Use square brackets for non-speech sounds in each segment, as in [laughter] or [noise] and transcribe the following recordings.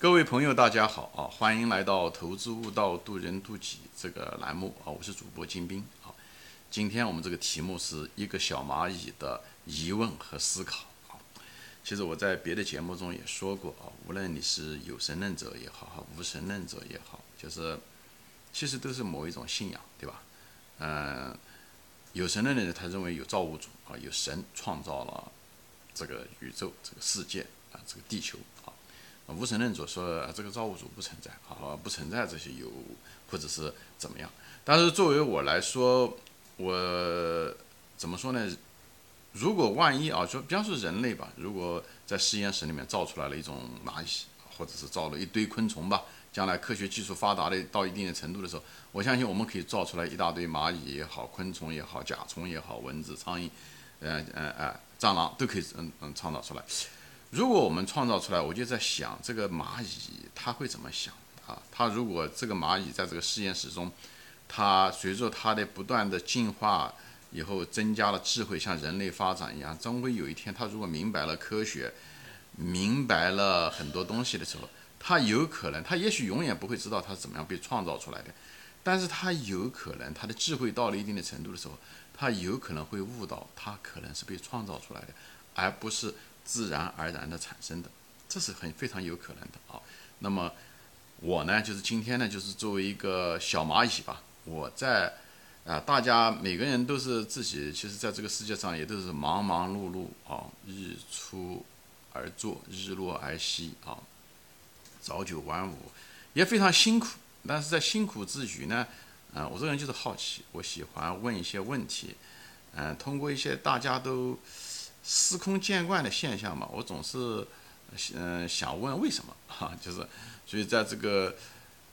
各位朋友，大家好啊！欢迎来到《投资悟道，渡人渡己》这个栏目啊！我是主播金兵啊。今天我们这个题目是一个小蚂蚁的疑问和思考啊。其实我在别的节目中也说过啊，无论你是有神论者也好，无神论者也好，就是其实都是某一种信仰，对吧？嗯，有神论的人他认为有造物主啊，有神创造了这个宇宙、这个世界啊，这个地球。无神论者说这个造物主不存在，啊，不存在这些有或者是怎么样。但是作为我来说，我怎么说呢？如果万一啊，就比方说人类吧，如果在实验室里面造出来了一种蚂蚁，或者是造了一堆昆虫吧，将来科学技术发达的到一定的程度的时候，我相信我们可以造出来一大堆蚂蚁也好，昆虫也好，甲虫也好，蚊子、苍蝇，呃呃呃，蟑螂都可以嗯嗯创造出来。如果我们创造出来，我就在想这个蚂蚁它会怎么想啊？它如果这个蚂蚁在这个实验室中，它随着它的不断的进化以后，增加了智慧，像人类发展一样，终归有一天，它如果明白了科学，明白了很多东西的时候，它有可能，它也许永远不会知道它是怎么样被创造出来的，但是它有可能，它的智慧到了一定的程度的时候，它有可能会悟到，它可能是被创造出来的，而不是。自然而然的产生的，这是很非常有可能的啊。那么我呢，就是今天呢，就是作为一个小蚂蚁吧，我在啊，大家每个人都是自己，其实在这个世界上也都是忙忙碌碌啊，日出而作，日落而息啊，早九晚五，也非常辛苦。但是在辛苦之余呢，啊，我这个人就是好奇，我喜欢问一些问题，嗯，通过一些大家都。司空见惯的现象嘛，我总是，嗯，想问为什么 [laughs] 哈，就是，所以在这个，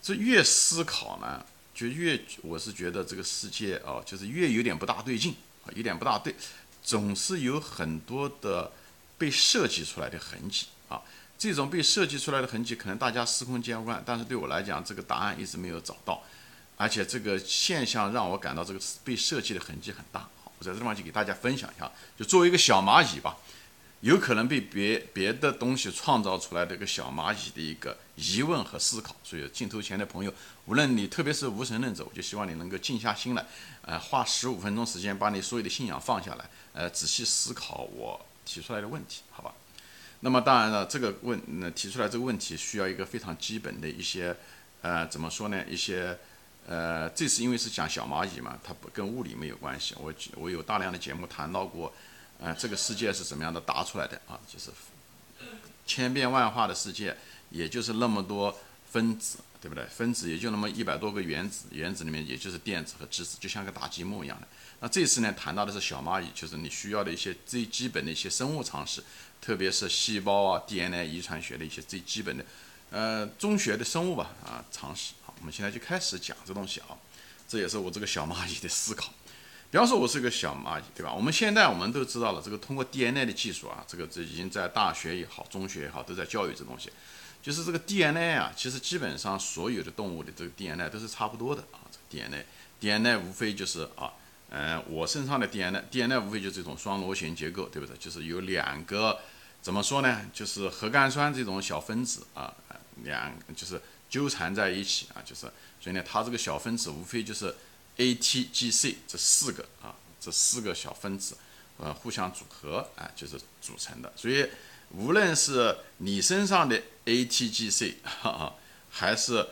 这越思考呢，就越我是觉得这个世界哦，就是越有点不大对劲啊，有点不大对，总是有很多的被设计出来的痕迹啊，这种被设计出来的痕迹，可能大家司空见惯，但是对我来讲，这个答案一直没有找到，而且这个现象让我感到这个被设计的痕迹很大。我在这地方就给大家分享一下，就作为一个小蚂蚁吧，有可能被别别的东西创造出来的一个小蚂蚁的一个疑问和思考。所以镜头前的朋友，无论你特别是无神论者，我就希望你能够静下心来，呃，花十五分钟时间把你所有的信仰放下来，呃，仔细思考我提出来的问题，好吧？那么当然了，这个问那提出来这个问题需要一个非常基本的一些，呃，怎么说呢？一些。呃，这次因为是讲小蚂蚁嘛，它不跟物理没有关系。我我有大量的节目谈到过，呃，这个世界是怎么样的答出来的啊？就是千变万化的世界，也就是那么多分子，对不对？分子也就那么一百多个原子，原子里面也就是电子和质子，就像个大积木一样的。那这次呢，谈到的是小蚂蚁，就是你需要的一些最基本的一些生物常识，特别是细胞啊、DNA 遗传学的一些最基本的，呃，中学的生物吧啊常识。好我们现在就开始讲这东西啊，这也是我这个小蚂蚁的思考。比方说，我是个小蚂蚁，对吧？我们现在我们都知道了，这个通过 DNA 的技术啊，这个这已经在大学也好、中学也好，都在教育这东西。就是这个 DNA 啊，其实基本上所有的动物的这个 DNA 都是差不多的啊。这个 DNA，DNA 无非就是啊，嗯，我身上的 DNA，DNA 无非就是这种双螺旋结构，对不对？就是有两个怎么说呢？就是核苷酸这种小分子啊，两就是。纠缠在一起啊，就是所以呢，它这个小分子无非就是 A、T、G、C 这四个啊，这四个小分子呃互相组合啊，就是组成的。所以无论是你身上的 A、T、G、C，哈哈，还是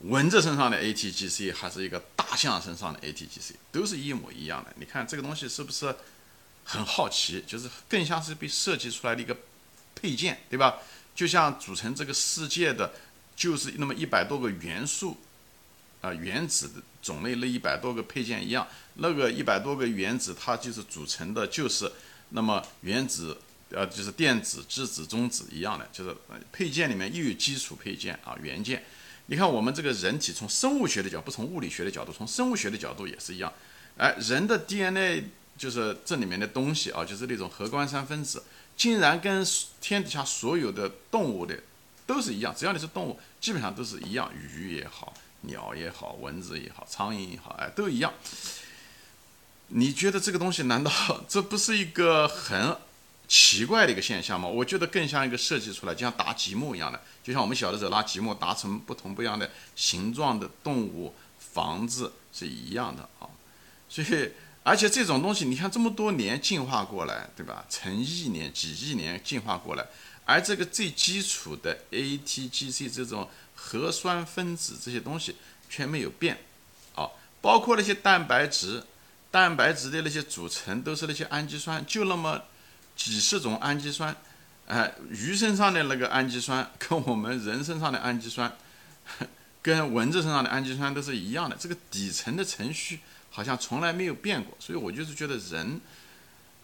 蚊子身上的 A、T、G、C，还是一个大象身上的 A、T、G、C，都是一模一样的。你看这个东西是不是很好奇？就是更像是被设计出来的一个配件，对吧？就像组成这个世界的。就是那么一百多个元素，啊，原子的种类那一百多个配件一样，那个一百多个原子它就是组成的，就是那么原子，呃，就是电子、质子、中子一样的，就是配件里面又有基础配件啊，元件。你看我们这个人体从生物学的角度，不从物理学的角度，从生物学的角度也是一样。哎，人的 DNA 就是这里面的东西啊，就是那种核苷酸分子，竟然跟天底下所有的动物的。都是一样，只要你是动物，基本上都是一样。鱼也好，鸟也好，蚊子也好，苍蝇也好，哎，都一样。你觉得这个东西难道这不是一个很奇怪的一个现象吗？我觉得更像一个设计出来，就像搭积木一样的，就像我们小的时候拉积木搭成不同不一样的形状的动物、房子是一样的啊。所以，而且这种东西，你看这么多年进化过来，对吧？成亿年、几亿年进化过来，而这个最基础的 ATGC 这种核酸分子这些东西却没有变啊，包括那些蛋白质。蛋白质的那些组成都是那些氨基酸，就那么几十种氨基酸，哎，鱼身上的那个氨基酸跟我们人身上的氨基酸，跟蚊子身上的氨基酸都是一样的。这个底层的程序好像从来没有变过，所以我就是觉得人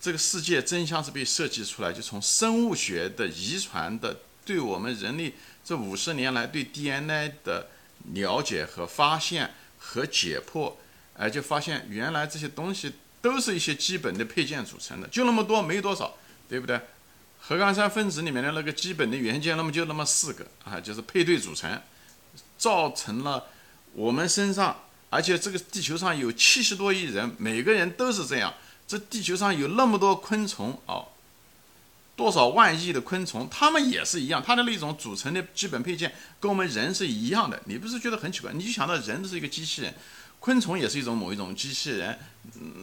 这个世界真相是被设计出来，就从生物学的遗传的对我们人类这五十年来对 DNA 的了解和发现和解剖。哎，就发现原来这些东西都是一些基本的配件组成的，就那么多，没多少，对不对？核苷酸分子里面的那个基本的元件，那么就那么四个啊，就是配对组成，造成了我们身上，而且这个地球上有七十多亿人，每个人都是这样。这地球上有那么多昆虫啊，多少万亿的昆虫，它们也是一样，它的那种组成的基本配件跟我们人是一样的。你不是觉得很奇怪？你就想到人是一个机器人。昆虫也是一种某一种机器人，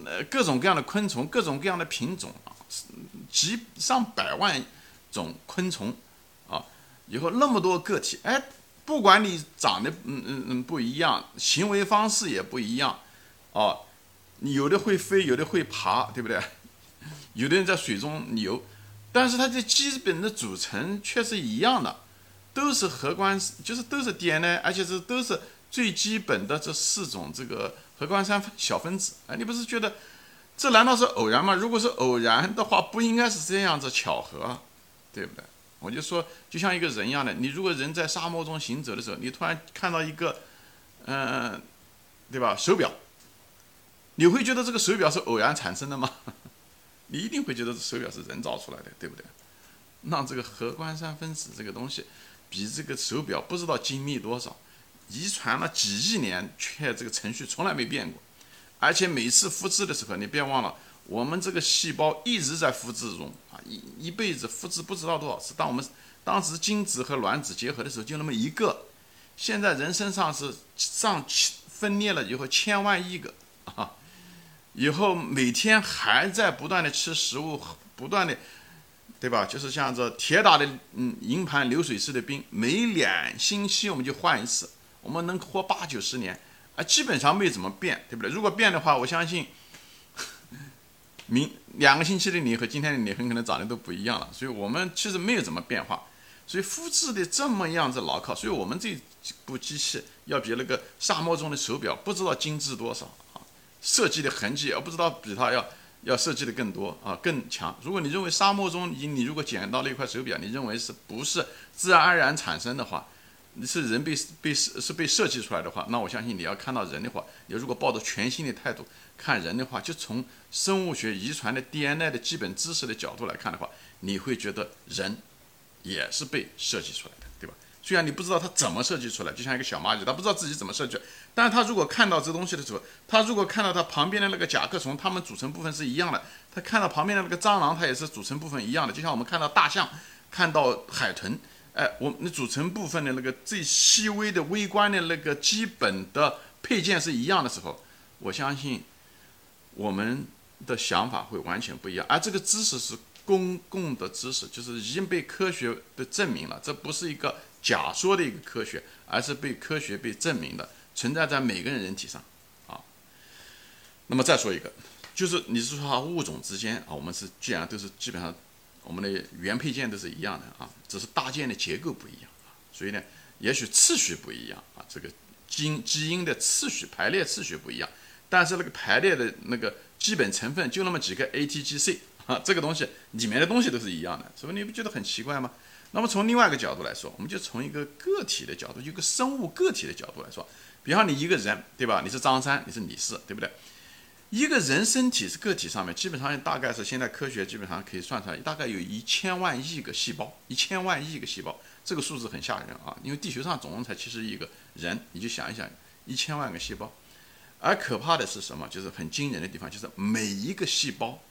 呃，各种各样的昆虫，各种各样的品种啊，几上百万种昆虫啊，以后那么多个体，哎，不管你长得嗯嗯嗯不一样，行为方式也不一样，哦，有的会飞，有的会爬，对不对？[laughs] 有的人在水中游，但是它的基本的组成却是一样的，都是核苷，就是都是 DNA，而且是都是。最基本的这四种这个核苷酸小分子，哎，你不是觉得这难道是偶然吗？如果是偶然的话，不应该是这样子巧合，对不对？我就说，就像一个人一样的，你如果人在沙漠中行走的时候，你突然看到一个，嗯，对吧？手表，你会觉得这个手表是偶然产生的吗？[laughs] 你一定会觉得这手表是人造出来的，对不对？那这个核苷酸分子这个东西，比这个手表不知道精密多少。遗传了几亿年，却这个程序从来没变过，而且每次复制的时候，你别忘了，我们这个细胞一直在复制中啊，一一辈子复制不知道多少次。当我们当时精子和卵子结合的时候，就那么一个，现在人身上是上千分裂了以后千万亿个啊，以后每天还在不断的吃食物，不断的，对吧？就是像这铁打的嗯营盘流水式的兵，每两星期我们就换一次。我们能活八九十年，啊，基本上没怎么变，对不对？如果变的话，我相信，明两个星期的你和今天的你很可能长得都不一样了。所以我们其实没有怎么变化，所以复制的这么样子牢靠，所以我们这部机器要比那个沙漠中的手表不知道精致多少啊，设计的痕迹也不知道比它要要设计的更多啊更强。如果你认为沙漠中你你如果捡到了一块手表，你认为是不是自然而然产生的话？你是人被被是是被设计出来的话，那我相信你要看到人的话，你如果抱着全新的态度看人的话，就从生物学遗传的 DNA 的基本知识的角度来看的话，你会觉得人也是被设计出来的，对吧？虽然你不知道他怎么设计出来，就像一个小蚂蚁，他不知道自己怎么设计，但是他如果看到这东西的时候，他如果看到他旁边的那个甲壳虫，它们组成部分是一样的，他看到旁边的那个蟑螂，它也是组成部分一样的，就像我们看到大象，看到海豚。哎，我那组成部分的那个最细微的、微观的那个基本的配件是一样的时候，我相信我们的想法会完全不一样。而这个知识是公共的知识，就是已经被科学的证明了，这不是一个假说的一个科学，而是被科学被证明的，存在在每个人人体上啊。那么再说一个，就是你是说物种之间啊，我们是既然都是基本上。我们的原配件都是一样的啊，只是搭建的结构不一样啊，所以呢，也许次序不一样啊，这个基因基因的次序排列次序不一样，但是那个排列的那个基本成分就那么几个 A T G C 啊，这个东西里面的东西都是一样的，所以你不觉得很奇怪吗？那么从另外一个角度来说，我们就从一个个体的角度，一个生物个体的角度来说，比方你一个人对吧？你是张三，你是李四，对不对？一个人身体是个体上面，基本上大概是现在科学基本上可以算出来，大概有一千万亿个细胞，一千万亿个细胞，这个数字很吓人啊！因为地球上总共才七十亿个人，你就想一想，一千万个细胞。而可怕的是什么？就是很惊人的地方，就是每一个细胞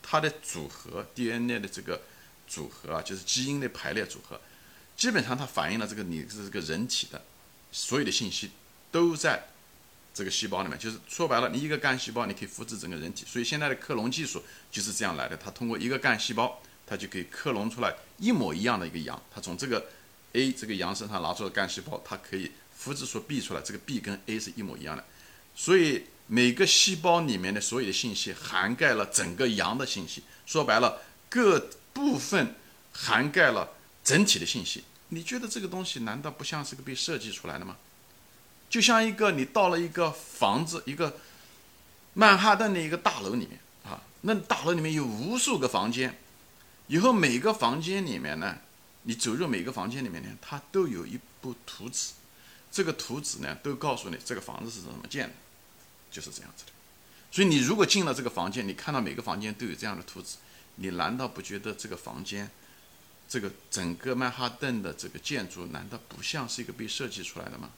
它的组合 DNA 的这个组合啊，就是基因的排列组合，基本上它反映了这个你这个人体的所有的信息都在这个细胞里面。就是说白了，你一个干细胞你可以复制整个人体，所以现在的克隆技术就是这样来的。它通过一个干细胞，它就可以克隆出来一模一样的一个羊。它从这个 A 这个羊身上拿出了干细胞，它可以复制出 B 出来，这个 B 跟 A 是一模一样的。所以每个细胞里面的所有的信息涵盖了整个羊的信息，说白了，各部分涵盖了整体的信息。你觉得这个东西难道不像是个被设计出来的吗？就像一个你到了一个房子，一个曼哈顿的一个大楼里面啊，那大楼里面有无数个房间，以后每个房间里面呢，你走入每个房间里面呢，它都有一部图纸。这个图纸呢，都告诉你这个房子是怎么建的，就是这样子的。所以你如果进了这个房间，你看到每个房间都有这样的图纸，你难道不觉得这个房间，这个整个曼哈顿的这个建筑，难道不像是一个被设计出来的吗？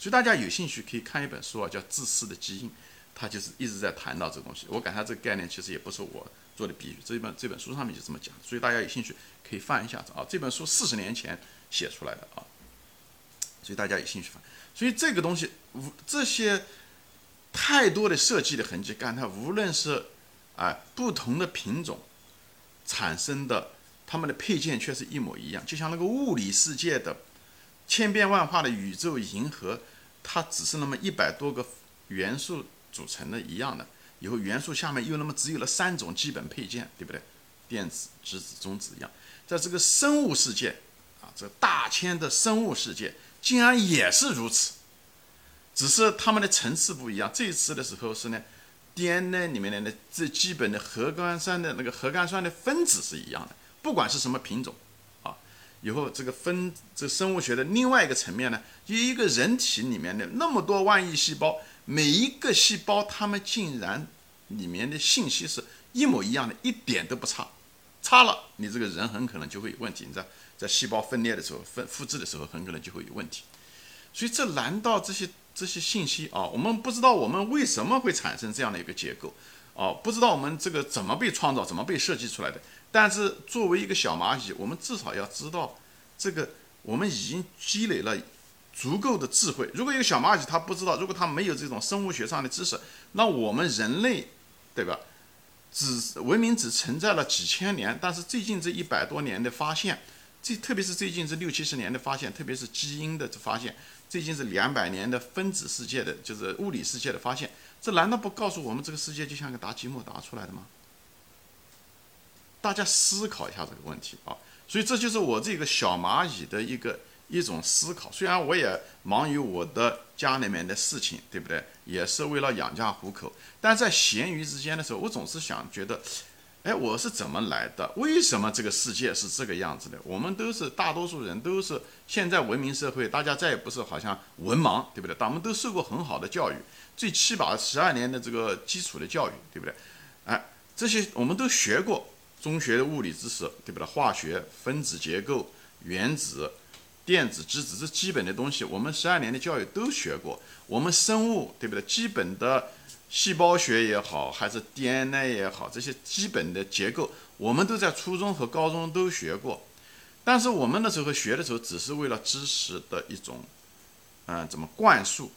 所以大家有兴趣可以看一本书啊，叫《自私的基因》，它就是一直在谈到这东西。我感觉这个概念其实也不是我做的比喻，这本这本书上面就这么讲。所以大家有兴趣可以翻一下子啊，这本书四十年前写出来的啊。所以大家有兴趣吧？所以这个东西，无这些太多的设计的痕迹，干它无论是啊不同的品种产生的，它们的配件却是一模一样。就像那个物理世界的千变万化的宇宙银河，它只是那么一百多个元素组成的一样的。以后元素下面又那么只有了三种基本配件，对不对？电子、质子、中子一样。在这个生物世界啊，这大千的生物世界。竟然也是如此，只是它们的层次不一样。这一次的时候是呢，DNA 里面的那最基本的核苷酸的那个核苷酸的分子是一样的，不管是什么品种，以后这个分这生物学的另外一个层面呢，就一个人体里面的那么多万亿细胞，每一个细胞它们竟然里面的信息是一模一样的，一点都不差，差了你这个人很可能就会有问题，你知道。在细胞分裂的时候，分复制的时候，很可能就会有问题。所以，这难道这些这些信息啊？我们不知道我们为什么会产生这样的一个结构哦？不知道我们这个怎么被创造、怎么被设计出来的？但是，作为一个小蚂蚁，我们至少要知道这个，我们已经积累了足够的智慧。如果一个小蚂蚁它不知道，如果它没有这种生物学上的知识，那我们人类，对吧？只文明只存在了几千年，但是最近这一百多年的发现。这特别是最近这六七十年的发现，特别是基因的发现，最近是两百年的分子世界的就是物理世界的发现，这难道不告诉我们这个世界就像个答积木答出来的吗？大家思考一下这个问题啊！所以这就是我这个小蚂蚁的一个一种思考。虽然我也忙于我的家里面的事情，对不对？也是为了养家糊口，但在闲余之间的时候，我总是想觉得。哎，我是怎么来的？为什么这个世界是这个样子的？我们都是大多数人都是现在文明社会，大家再也不是好像文盲，对不对？咱们都受过很好的教育，最起码十二年的这个基础的教育，对不对？哎，这些我们都学过中学的物理知识，对不对？化学、分子结构、原子、电子、质子这基本的东西，我们十二年的教育都学过。我们生物，对不对？基本的。细胞学也好，还是 DNA 也好，这些基本的结构，我们都在初中和高中都学过。但是我们那时候学的时候，只是为了知识的一种，嗯，怎么灌输，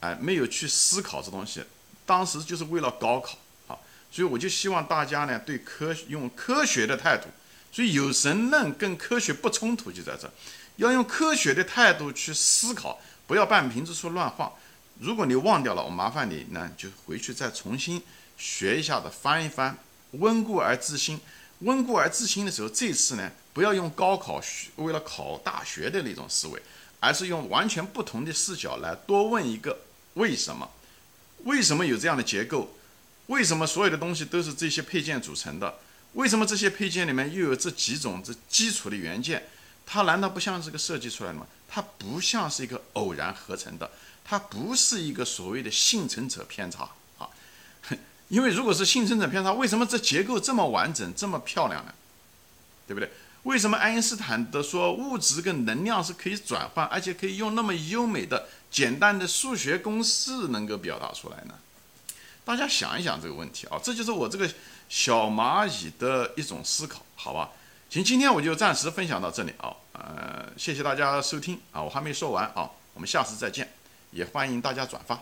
哎，没有去思考这东西。当时就是为了高考啊，所以我就希望大家呢，对科用科学的态度。所以有神论跟科学不冲突，就在这，要用科学的态度去思考，不要半瓶子水乱晃。如果你忘掉了，我麻烦你呢，就回去再重新学一下子，翻一翻，温故而知新。温故而知新的时候，这次呢，不要用高考学为了考大学的那种思维，而是用完全不同的视角来多问一个为什么？为什么有这样的结构？为什么所有的东西都是这些配件组成的？为什么这些配件里面又有这几种这基础的元件？它难道不像是个设计出来的吗？它不像是一个偶然合成的。它不是一个所谓的幸存者偏差啊，[laughs] 因为如果是幸存者偏差，为什么这结构这么完整、这么漂亮呢？对不对？为什么爱因斯坦的说物质跟能量是可以转换，而且可以用那么优美的、简单的数学公式能够表达出来呢？大家想一想这个问题啊，这就是我这个小蚂蚁的一种思考，好吧？行，今天我就暂时分享到这里啊，呃，谢谢大家收听啊，我还没说完啊，我们下次再见，也欢迎大家转发。